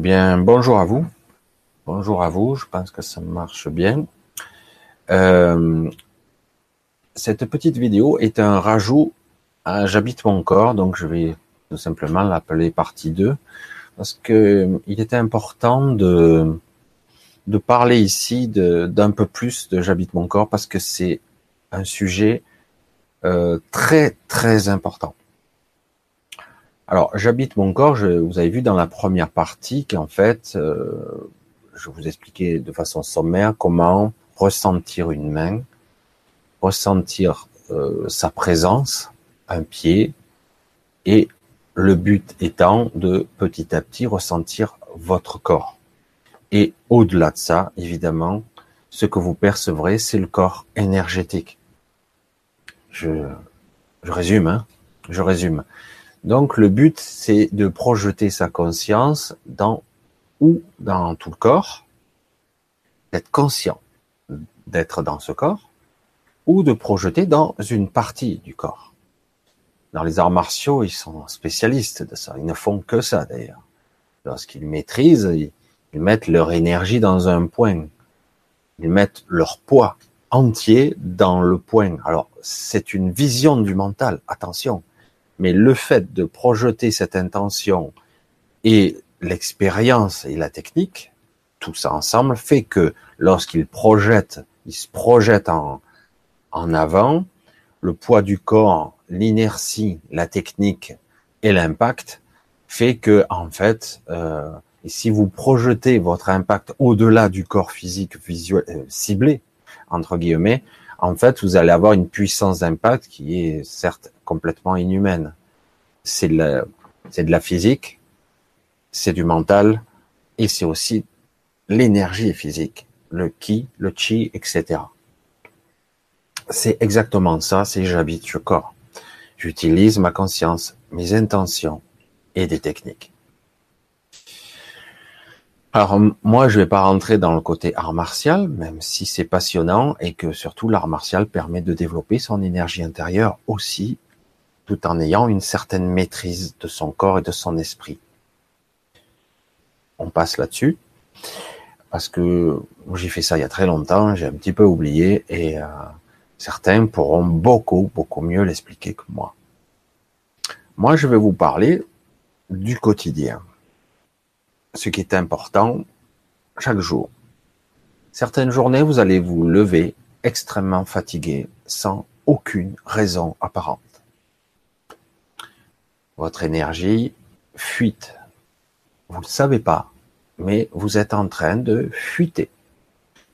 bien, bonjour à vous. Bonjour à vous, je pense que ça marche bien. Euh, cette petite vidéo est un rajout à J'habite mon corps, donc je vais tout simplement l'appeler partie 2, parce que il était important de, de parler ici d'un peu plus de J'habite mon corps, parce que c'est un sujet euh, très très important. Alors, j'habite mon corps, je, vous avez vu dans la première partie qu'en fait, euh, je vous expliquais de façon sommaire comment ressentir une main, ressentir euh, sa présence, un pied, et le but étant de petit à petit ressentir votre corps. Et au-delà de ça, évidemment, ce que vous percevrez, c'est le corps énergétique. Je, je résume, hein je résume. Donc le but, c'est de projeter sa conscience dans ou dans tout le corps, d'être conscient d'être dans ce corps, ou de projeter dans une partie du corps. Dans les arts martiaux, ils sont spécialistes de ça. Ils ne font que ça d'ailleurs. Lorsqu'ils maîtrisent, ils mettent leur énergie dans un point. Ils mettent leur poids entier dans le point. Alors, c'est une vision du mental. Attention. Mais le fait de projeter cette intention et l'expérience et la technique, tout ça ensemble fait que lorsqu'il projette, il se projette en, en avant, le poids du corps, l'inertie, la technique et l'impact fait que en fait, euh, si vous projetez votre impact au-delà du corps physique euh, ciblé entre guillemets, en fait, vous allez avoir une puissance d'impact qui est certes complètement inhumaine. C'est de la physique, c'est du mental, et c'est aussi l'énergie physique, le ki, le chi, etc. C'est exactement ça, c'est j'habite le corps. J'utilise ma conscience, mes intentions et des techniques. Alors moi, je vais pas rentrer dans le côté art martial, même si c'est passionnant et que surtout l'art martial permet de développer son énergie intérieure aussi, tout en ayant une certaine maîtrise de son corps et de son esprit. On passe là-dessus parce que j'ai fait ça il y a très longtemps, j'ai un petit peu oublié et euh, certains pourront beaucoup beaucoup mieux l'expliquer que moi. Moi, je vais vous parler du quotidien ce qui est important chaque jour. Certaines journées, vous allez vous lever extrêmement fatigué sans aucune raison apparente. Votre énergie fuite. Vous ne le savez pas, mais vous êtes en train de fuiter.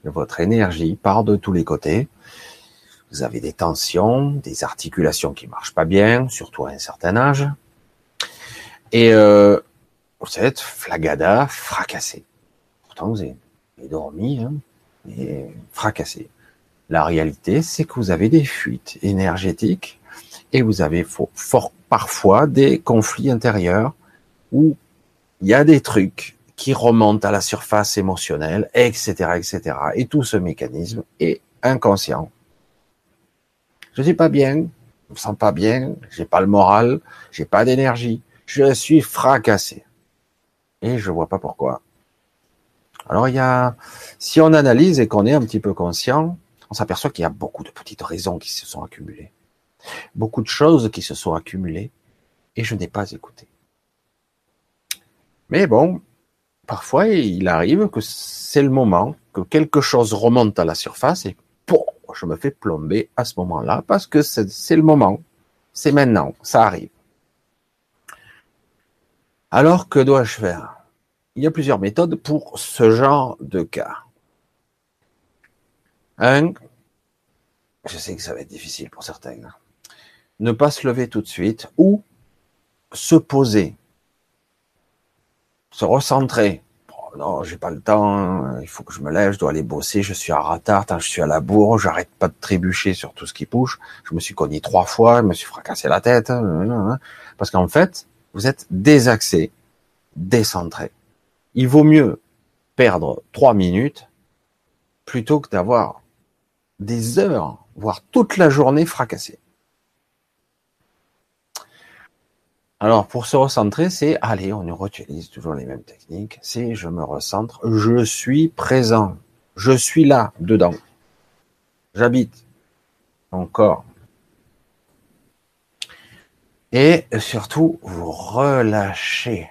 Votre énergie part de tous les côtés. Vous avez des tensions, des articulations qui marchent pas bien, surtout à un certain âge. Et euh, vous êtes flagada, fracassé. Pourtant, vous avez dormi, hein, fracassé. La réalité, c'est que vous avez des fuites énergétiques et vous avez parfois des conflits intérieurs où il y a des trucs qui remontent à la surface émotionnelle, etc., etc. Et tout ce mécanisme est inconscient. Je suis pas bien, je me sens pas bien, j'ai pas le moral, j'ai pas d'énergie, je suis fracassé et je vois pas pourquoi. Alors il y a, si on analyse et qu'on est un petit peu conscient, on s'aperçoit qu'il y a beaucoup de petites raisons qui se sont accumulées, beaucoup de choses qui se sont accumulées, et je n'ai pas écouté. Mais bon, parfois il arrive que c'est le moment que quelque chose remonte à la surface et je me fais plomber à ce moment-là parce que c'est le moment, c'est maintenant, ça arrive. Alors, que dois-je faire? Il y a plusieurs méthodes pour ce genre de cas. Un, je sais que ça va être difficile pour certains, ne pas se lever tout de suite ou se poser, se recentrer. Oh non, j'ai pas le temps, il faut que je me lève, je dois aller bosser, je suis à retard, je suis à la bourre, j'arrête pas de trébucher sur tout ce qui bouge. Je me suis cogné trois fois, je me suis fracassé la tête, parce qu'en fait, vous êtes désaxé, décentré. Il vaut mieux perdre trois minutes plutôt que d'avoir des heures, voire toute la journée fracassée. Alors, pour se recentrer, c'est, allez, on utilise toujours les mêmes techniques, c'est je me recentre, je suis présent, je suis là, dedans. J'habite mon corps. Et surtout, vous relâchez.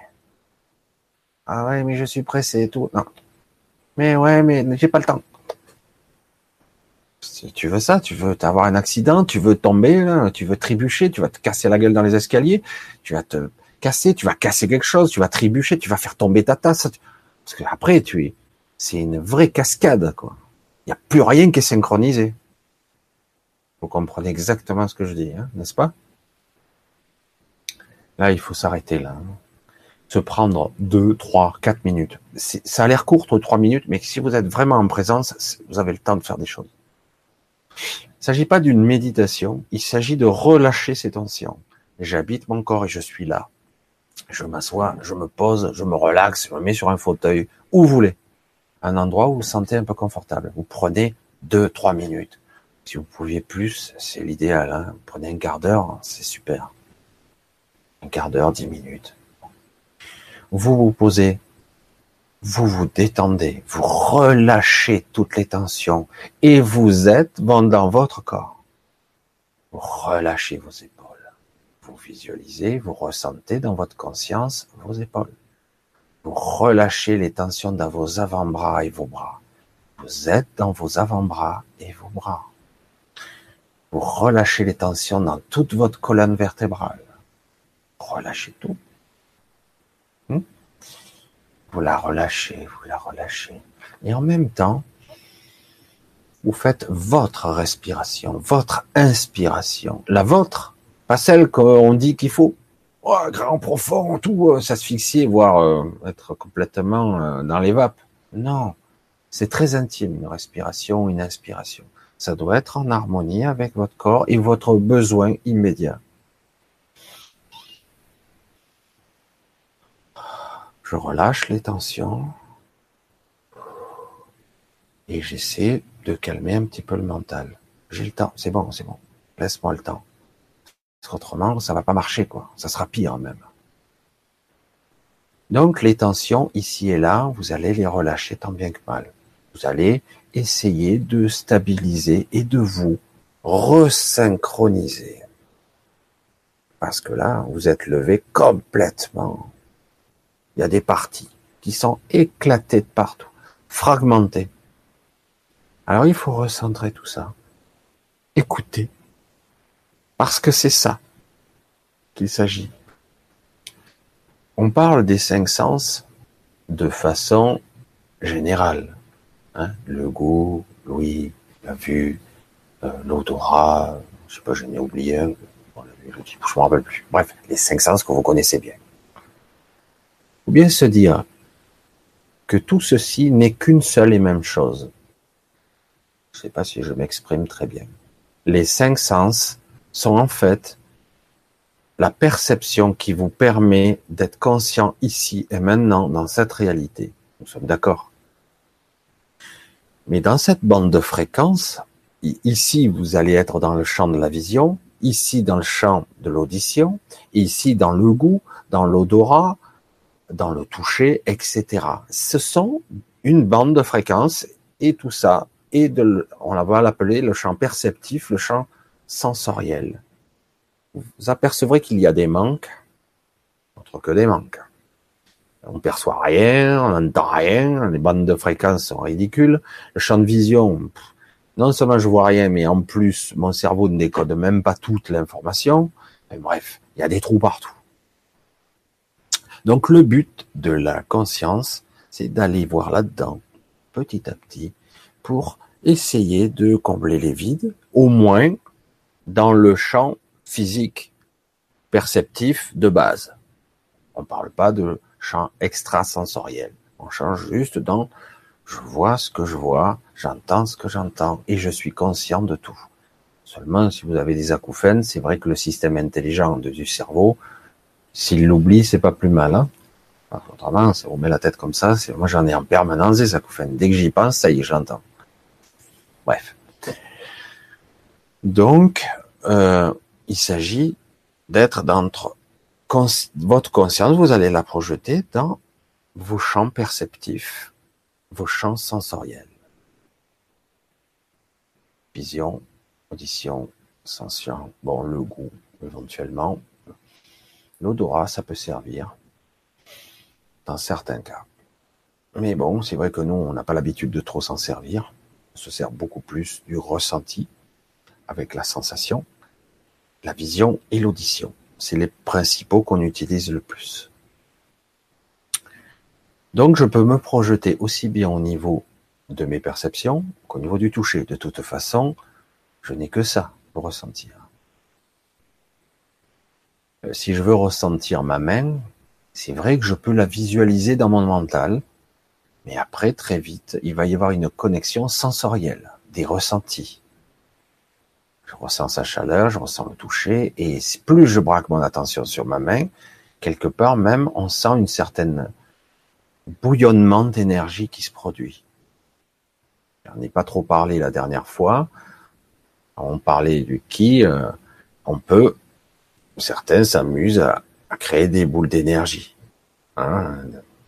Ah ouais, mais je suis pressé et tout. Non. Mais ouais, mais j'ai pas le temps. Tu veux ça, tu veux avoir un accident, tu veux tomber, tu veux trébucher, tu vas te casser la gueule dans les escaliers, tu vas te casser, tu vas casser quelque chose, tu vas trébucher, tu vas faire tomber ta tasse. Parce que après, tu es, c'est une vraie cascade, quoi. Il n'y a plus rien qui est synchronisé. Vous comprenez exactement ce que je dis, hein, n'est-ce pas? Là, il faut s'arrêter là. Hein. Se prendre deux, trois, quatre minutes. Ça a l'air court, trois minutes, mais si vous êtes vraiment en présence, vous avez le temps de faire des choses. Il ne s'agit pas d'une méditation, il s'agit de relâcher ces tensions. J'habite mon corps et je suis là. Je m'assois, je me pose, je me relaxe, je me mets sur un fauteuil, où vous voulez. Un endroit où vous vous sentez un peu confortable. Vous prenez deux, trois minutes. Si vous pouviez plus, c'est l'idéal. Hein. Prenez un quart d'heure, c'est super. Un quart d'heure, dix minutes. Vous vous posez vous vous détendez, vous relâchez toutes les tensions et vous êtes dans votre corps. Vous relâchez vos épaules. Vous visualisez, vous ressentez dans votre conscience vos épaules. Vous relâchez les tensions dans vos avant-bras et vos bras. Vous êtes dans vos avant-bras et vos bras. Vous relâchez les tensions dans toute votre colonne vertébrale. Relâchez tout. Vous la relâchez, vous la relâchez. Et en même temps, vous faites votre respiration, votre inspiration, la vôtre, pas celle qu'on dit qu'il faut, oh, grand, profond, tout, euh, s'asphyxier, voire euh, être complètement euh, dans les vapes. Non, c'est très intime, une respiration, une inspiration. Ça doit être en harmonie avec votre corps et votre besoin immédiat. Je relâche les tensions et j'essaie de calmer un petit peu le mental. J'ai le temps, c'est bon, c'est bon. Laisse-moi le temps. Parce qu'autrement, ça va pas marcher, quoi. Ça sera pire même. Donc, les tensions ici et là, vous allez les relâcher tant bien que mal. Vous allez essayer de stabiliser et de vous resynchroniser. Parce que là, vous êtes levé complètement il y a des parties qui sont éclatées de partout, fragmentées. Alors il faut recentrer tout ça, écouter, parce que c'est ça qu'il s'agit. On parle des cinq sens de façon générale. Hein, le goût, l'ouïe, la vue, euh, l'odorat, je sais pas, j'en ai oublié un, je me rappelle plus. Bref, les cinq sens que vous connaissez bien. Ou bien se dire que tout ceci n'est qu'une seule et même chose. Je ne sais pas si je m'exprime très bien. Les cinq sens sont en fait la perception qui vous permet d'être conscient ici et maintenant dans cette réalité. Nous sommes d'accord. Mais dans cette bande de fréquences, ici vous allez être dans le champ de la vision, ici dans le champ de l'audition, ici dans le goût, dans l'odorat, dans le toucher, etc. Ce sont une bande de fréquences et tout ça, et de, on va l'appeler le champ perceptif, le champ sensoriel. Vous apercevrez qu'il y a des manques, autre que des manques. On perçoit rien, on n'entend rien, les bandes de fréquences sont ridicules. Le champ de vision, non seulement je vois rien, mais en plus, mon cerveau ne décode même pas toute l'information. Bref, il y a des trous partout. Donc le but de la conscience, c'est d'aller voir là-dedans, petit à petit, pour essayer de combler les vides, au moins dans le champ physique, perceptif de base. On ne parle pas de champ extrasensoriel. On change juste dans je vois ce que je vois, j'entends ce que j'entends et je suis conscient de tout. Seulement, si vous avez des acouphènes, c'est vrai que le système intelligent du cerveau s'il l'oublie, c'est pas plus mal. Hein Autrement, ça vous met la tête comme ça. Moi, j'en ai en permanence des acouphènes. Dès que j'y pense, ça y est, j'entends. Bref. Donc, euh, il s'agit d'être dans votre conscience, vous allez la projeter dans vos champs perceptifs, vos champs sensoriels. Vision, audition, sensation, bon, le goût, éventuellement. L'odorat, ça peut servir dans certains cas. Mais bon, c'est vrai que nous, on n'a pas l'habitude de trop s'en servir. On se sert beaucoup plus du ressenti avec la sensation, la vision et l'audition. C'est les principaux qu'on utilise le plus. Donc, je peux me projeter aussi bien au niveau de mes perceptions qu'au niveau du toucher. De toute façon, je n'ai que ça pour ressentir. Euh, si je veux ressentir ma main, c'est vrai que je peux la visualiser dans mon mental, mais après, très vite, il va y avoir une connexion sensorielle, des ressentis. Je ressens sa chaleur, je ressens le toucher, et plus je braque mon attention sur ma main, quelque part même, on sent une certaine bouillonnement d'énergie qui se produit. On ai pas trop parlé la dernière fois. On parlait du qui. Euh, on peut, certains s'amusent à, créer des boules d'énergie. Hein.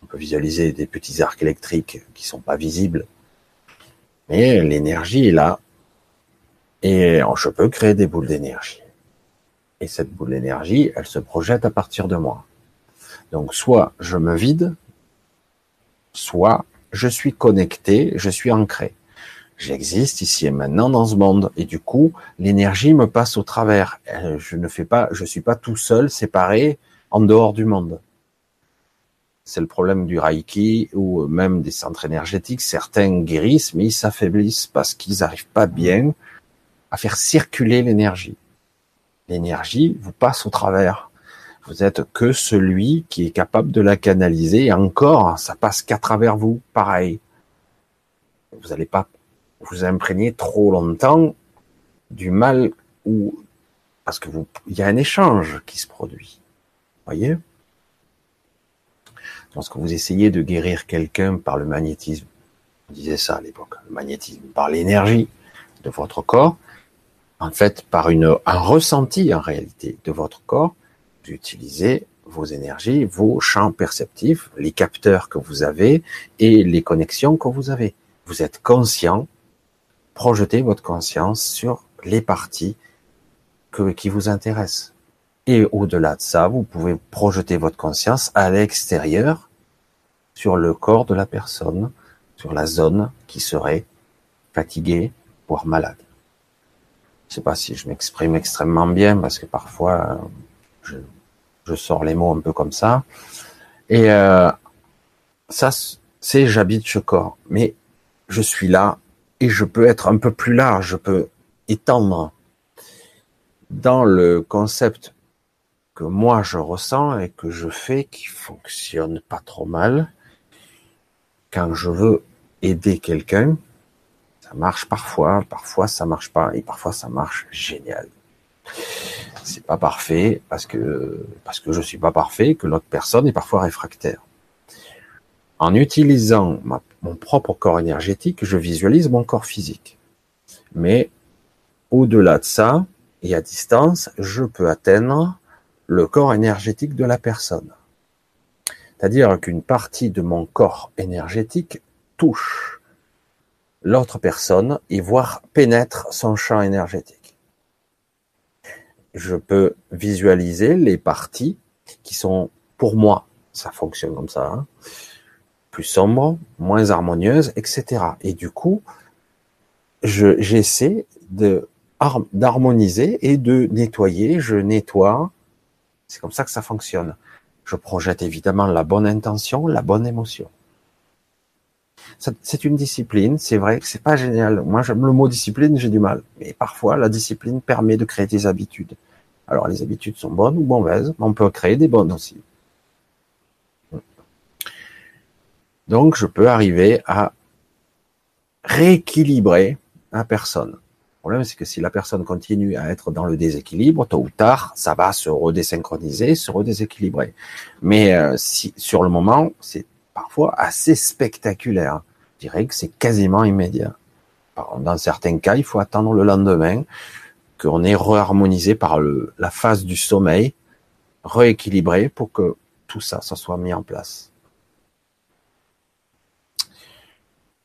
On peut visualiser des petits arcs électriques qui sont pas visibles, mais l'énergie est là. Et je peux créer des boules d'énergie. Et cette boule d'énergie, elle se projette à partir de moi. Donc soit je me vide, soit je suis connecté, je suis ancré. J'existe ici et maintenant dans ce monde et du coup l'énergie me passe au travers. Euh, je ne fais pas, je suis pas tout seul, séparé, en dehors du monde. C'est le problème du Reiki ou même des centres énergétiques. Certains guérissent, mais ils s'affaiblissent parce qu'ils n'arrivent pas bien à faire circuler l'énergie. L'énergie vous passe au travers. Vous êtes que celui qui est capable de la canaliser. Et encore, ça passe qu'à travers vous. Pareil. Vous n'allez pas vous imprégner trop longtemps du mal ou parce que vous, il y a un échange qui se produit. Voyez? Lorsque vous essayez de guérir quelqu'un par le magnétisme, on disait ça à l'époque, le magnétisme, par l'énergie de votre corps, en fait, par une, un ressenti en réalité de votre corps, d'utiliser vos énergies, vos champs perceptifs, les capteurs que vous avez et les connexions que vous avez. Vous êtes conscient, projetez votre conscience sur les parties que, qui vous intéressent. Et au-delà de ça, vous pouvez projeter votre conscience à l'extérieur sur le corps de la personne, sur la zone qui serait fatiguée, voire malade. Je sais pas si je m'exprime extrêmement bien parce que parfois je, je, sors les mots un peu comme ça. Et euh, ça, c'est j'habite ce corps, mais je suis là et je peux être un peu plus large, je peux étendre dans le concept que moi je ressens et que je fais qui fonctionne pas trop mal. Quand je veux aider quelqu'un, ça marche parfois, parfois ça marche pas, et parfois ça marche génial. C'est pas parfait parce que parce que je suis pas parfait, que l'autre personne est parfois réfractaire. En utilisant mon propre corps énergétique, je visualise mon corps physique. Mais au-delà de ça, et à distance, je peux atteindre le corps énergétique de la personne. C'est-à-dire qu'une partie de mon corps énergétique touche l'autre personne et voir pénètre son champ énergétique. Je peux visualiser les parties qui sont, pour moi, ça fonctionne comme ça, hein, plus sombres, moins harmonieuses, etc. Et du coup, j'essaie de d'harmoniser et de nettoyer. Je nettoie. C'est comme ça que ça fonctionne. Je projette évidemment la bonne intention, la bonne émotion c'est une discipline, c'est vrai que c'est pas génial. Moi, j'aime le mot discipline, j'ai du mal. Mais parfois, la discipline permet de créer des habitudes. Alors, les habitudes sont bonnes ou mauvaises, mais on peut créer des bonnes aussi. Donc, je peux arriver à rééquilibrer la personne. Le problème, c'est que si la personne continue à être dans le déséquilibre, tôt ou tard, ça va se redésynchroniser, se redéséquilibrer. Mais euh, si sur le moment, c'est parfois assez spectaculaire. Je dirais que c'est quasiment immédiat. Dans certains cas, il faut attendre le lendemain qu'on est reharmonisé par la phase du sommeil rééquilibrer pour que tout ça, ça soit mis en place.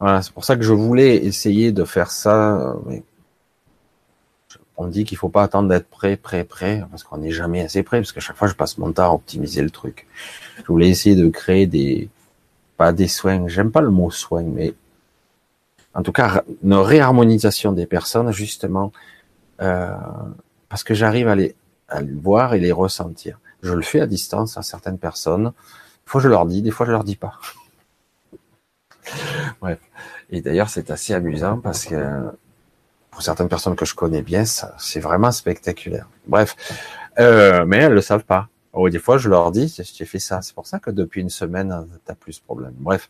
Voilà, c'est pour ça que je voulais essayer de faire ça. Mais on dit qu'il faut pas attendre d'être prêt, prêt, prêt, parce qu'on n'est jamais assez prêt, parce qu'à chaque fois je passe mon temps à optimiser le truc. Je voulais essayer de créer des, pas des soins, j'aime pas le mot soin, mais en tout cas une réharmonisation des personnes justement, euh, parce que j'arrive à les, à les voir et les ressentir. Je le fais à distance à certaines personnes. Des fois je leur dis, des fois je leur dis pas. Bref. Et d'ailleurs c'est assez amusant parce que pour certaines personnes que je connais bien, c'est vraiment spectaculaire. Bref, euh, mais elles le savent pas. Oh, des fois, je leur dis, j'ai fait ça. C'est pour ça que depuis une semaine, t'as plus de problème. Bref,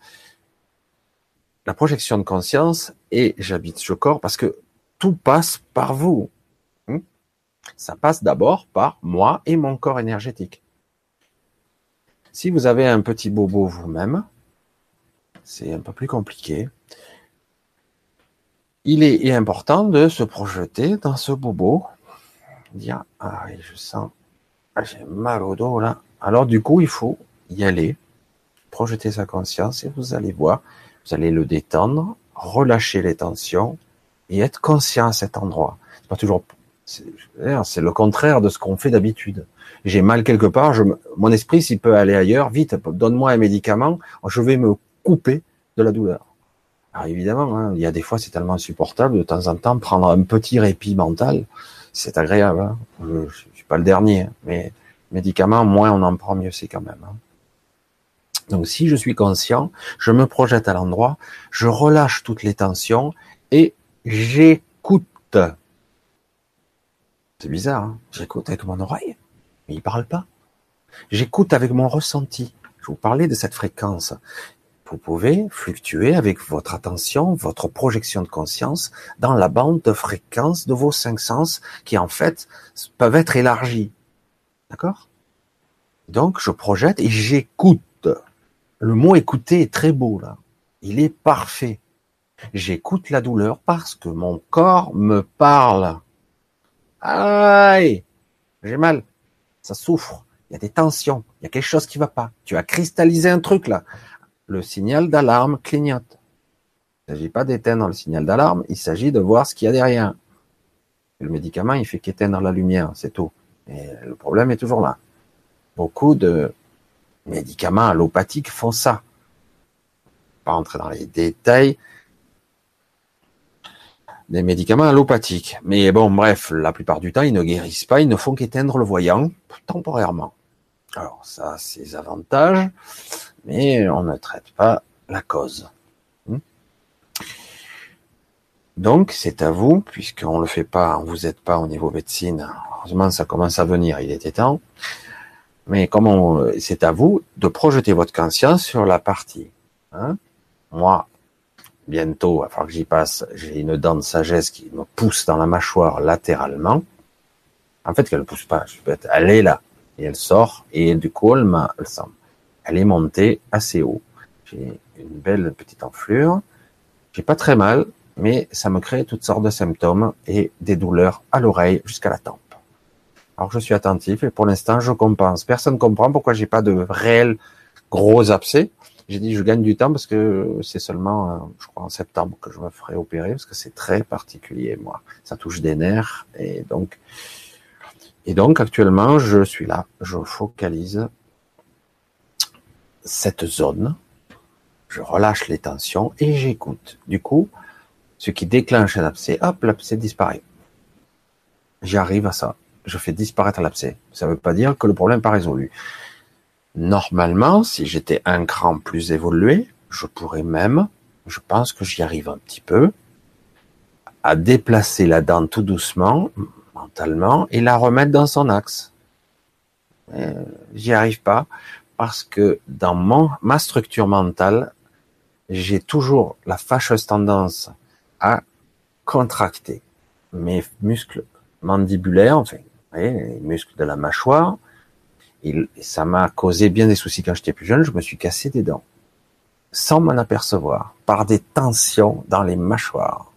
la projection de conscience et j'habite ce corps parce que tout passe par vous. Hmm? Ça passe d'abord par moi et mon corps énergétique. Si vous avez un petit bobo vous-même, c'est un peu plus compliqué il est important de se projeter dans ce bobo, dire ah je sens ah, j'ai mal au dos là. Alors du coup il faut y aller, projeter sa conscience et vous allez voir, vous allez le détendre, relâcher les tensions et être conscient à cet endroit. C'est pas toujours c'est le contraire de ce qu'on fait d'habitude. J'ai mal quelque part, mon esprit s'il peut aller ailleurs, vite, donne-moi un médicament, je vais me couper de la douleur. Alors évidemment, hein, il y a des fois c'est tellement insupportable de temps en temps prendre un petit répit mental, c'est agréable. Hein. Je, ne suis pas le dernier, hein, mais médicaments, moins on en prend, mieux c'est quand même. Donc si je suis conscient, je me projette à l'endroit, je relâche toutes les tensions et j'écoute. C'est bizarre, j'écoute avec mon oreille, mais il parle pas. J'écoute avec mon ressenti. Je vous parlais de cette fréquence. Vous pouvez fluctuer avec votre attention, votre projection de conscience dans la bande de fréquence de vos cinq sens qui en fait peuvent être élargis. D'accord? Donc je projette et j'écoute. Le mot écouter est très beau là. Il est parfait. J'écoute la douleur parce que mon corps me parle. Aïe, j'ai mal, ça souffre, il y a des tensions, il y a quelque chose qui va pas. Tu as cristallisé un truc là le signal d'alarme clignote. Il ne s'agit pas d'éteindre le signal d'alarme, il s'agit de voir ce qu'il y a derrière. Le médicament, il fait qu'éteindre la lumière, c'est tout. Et le problème est toujours là. Beaucoup de médicaments allopathiques font ça. Pas entrer dans les détails des médicaments allopathiques. Mais bon, bref, la plupart du temps, ils ne guérissent pas, ils ne font qu'éteindre le voyant temporairement. Alors, ça, c'est ses avantages mais on ne traite pas la cause. Hmm? Donc c'est à vous, puisqu'on le fait pas, vous n'êtes pas au niveau médecine. Heureusement, ça commence à venir, il était temps. Mais comment c'est à vous de projeter votre conscience sur la partie. Hein Moi, bientôt, à que j'y passe, j'ai une dent de sagesse qui me pousse dans la mâchoire latéralement. En fait, qu'elle ne pousse pas, elle est là. Et elle sort, et du coup, elle, elle est montée assez haut. J'ai une belle petite enflure. J'ai pas très mal, mais ça me crée toutes sortes de symptômes et des douleurs à l'oreille jusqu'à la tempe. Alors je suis attentif et pour l'instant je compense. Personne comprend pourquoi j'ai pas de réels gros abcès. J'ai dit je gagne du temps parce que c'est seulement, euh, je crois en septembre que je me ferai opérer parce que c'est très particulier moi. Ça touche des nerfs et donc et donc actuellement je suis là, je focalise cette zone, je relâche les tensions et j'écoute. Du coup, ce qui déclenche un abcès, hop, l'abcès disparaît. J'arrive à ça. Je fais disparaître l'abcès. Ça ne veut pas dire que le problème n'est pas résolu. Normalement, si j'étais un cran plus évolué, je pourrais même, je pense que j'y arrive un petit peu, à déplacer la dent tout doucement, mentalement, et la remettre dans son axe. Euh, j'y arrive pas parce que dans mon, ma structure mentale, j'ai toujours la fâcheuse tendance à contracter mes muscles mandibulaires, enfin, les muscles de la mâchoire. Et ça m'a causé bien des soucis quand j'étais plus jeune. Je me suis cassé des dents sans m'en apercevoir par des tensions dans les mâchoires.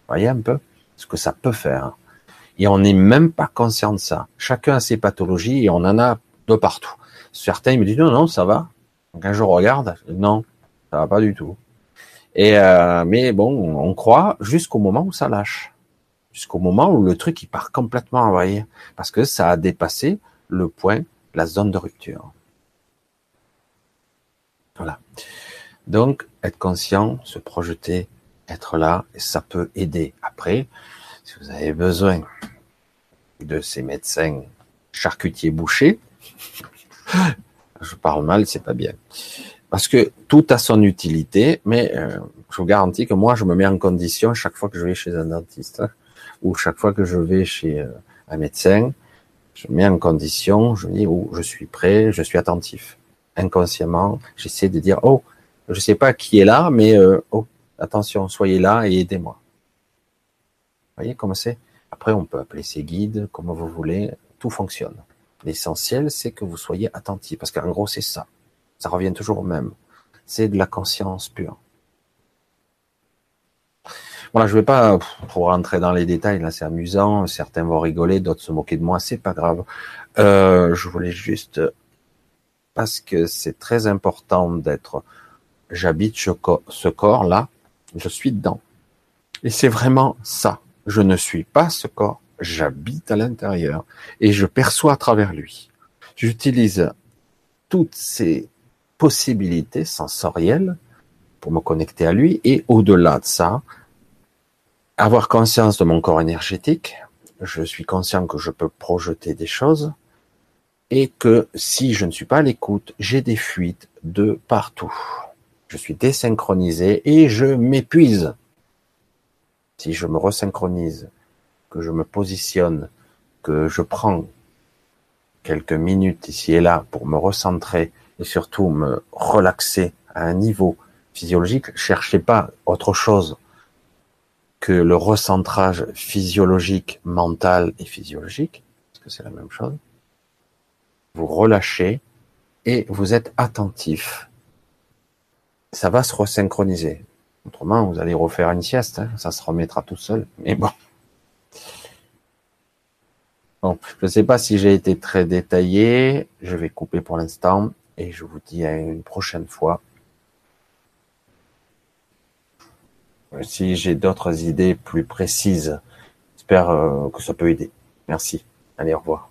Vous voyez un peu ce que ça peut faire. Et on n'est même pas conscient de ça. Chacun a ses pathologies et on en a de partout. Certains me disent non, non, ça va. Quand je regarde, non, ça va pas du tout. Et euh, mais bon, on croit jusqu'au moment où ça lâche, jusqu'au moment où le truc il part complètement envahir, parce que ça a dépassé le point, la zone de rupture. Voilà. Donc, être conscient, se projeter, être là, ça peut aider. Après, si vous avez besoin de ces médecins charcutiers bouchers, je parle mal, c'est pas bien. Parce que tout a son utilité, mais euh, je vous garantis que moi, je me mets en condition chaque fois que je vais chez un dentiste ou chaque fois que je vais chez euh, un médecin, je me mets en condition, je me dis, oh, je suis prêt, je suis attentif. Inconsciemment, j'essaie de dire, oh, je sais pas qui est là, mais euh, oh, attention, soyez là et aidez-moi. Voyez comment c'est Après, on peut appeler ces guides, comme vous voulez, tout fonctionne. L'essentiel, c'est que vous soyez attentif, parce qu'en gros, c'est ça. Ça revient toujours au même. C'est de la conscience pure. Voilà, je vais pas pour rentrer dans les détails, là c'est amusant, certains vont rigoler, d'autres se moquer de moi, c'est pas grave. Euh, je voulais juste, parce que c'est très important d'être, j'habite ce corps là, je suis dedans. Et c'est vraiment ça. Je ne suis pas ce corps, j'habite à l'intérieur et je perçois à travers lui. J'utilise toutes ces possibilités sensorielles pour me connecter à lui et au-delà de ça, avoir conscience de mon corps énergétique. Je suis conscient que je peux projeter des choses et que si je ne suis pas à l'écoute, j'ai des fuites de partout. Je suis désynchronisé et je m'épuise. Si je me resynchronise, que je me positionne, que je prends quelques minutes ici et là pour me recentrer et surtout me relaxer à un niveau physiologique, cherchez pas autre chose que le recentrage physiologique, mental et physiologique, parce que c'est la même chose. Vous relâchez et vous êtes attentif. Ça va se resynchroniser. Autrement, vous allez refaire une sieste, hein. ça se remettra tout seul. Mais bon. Je ne sais pas si j'ai été très détaillé. Je vais couper pour l'instant et je vous dis à une prochaine fois. si j'ai d'autres idées plus précises, j'espère euh, que ça peut aider. Merci. Allez, au revoir.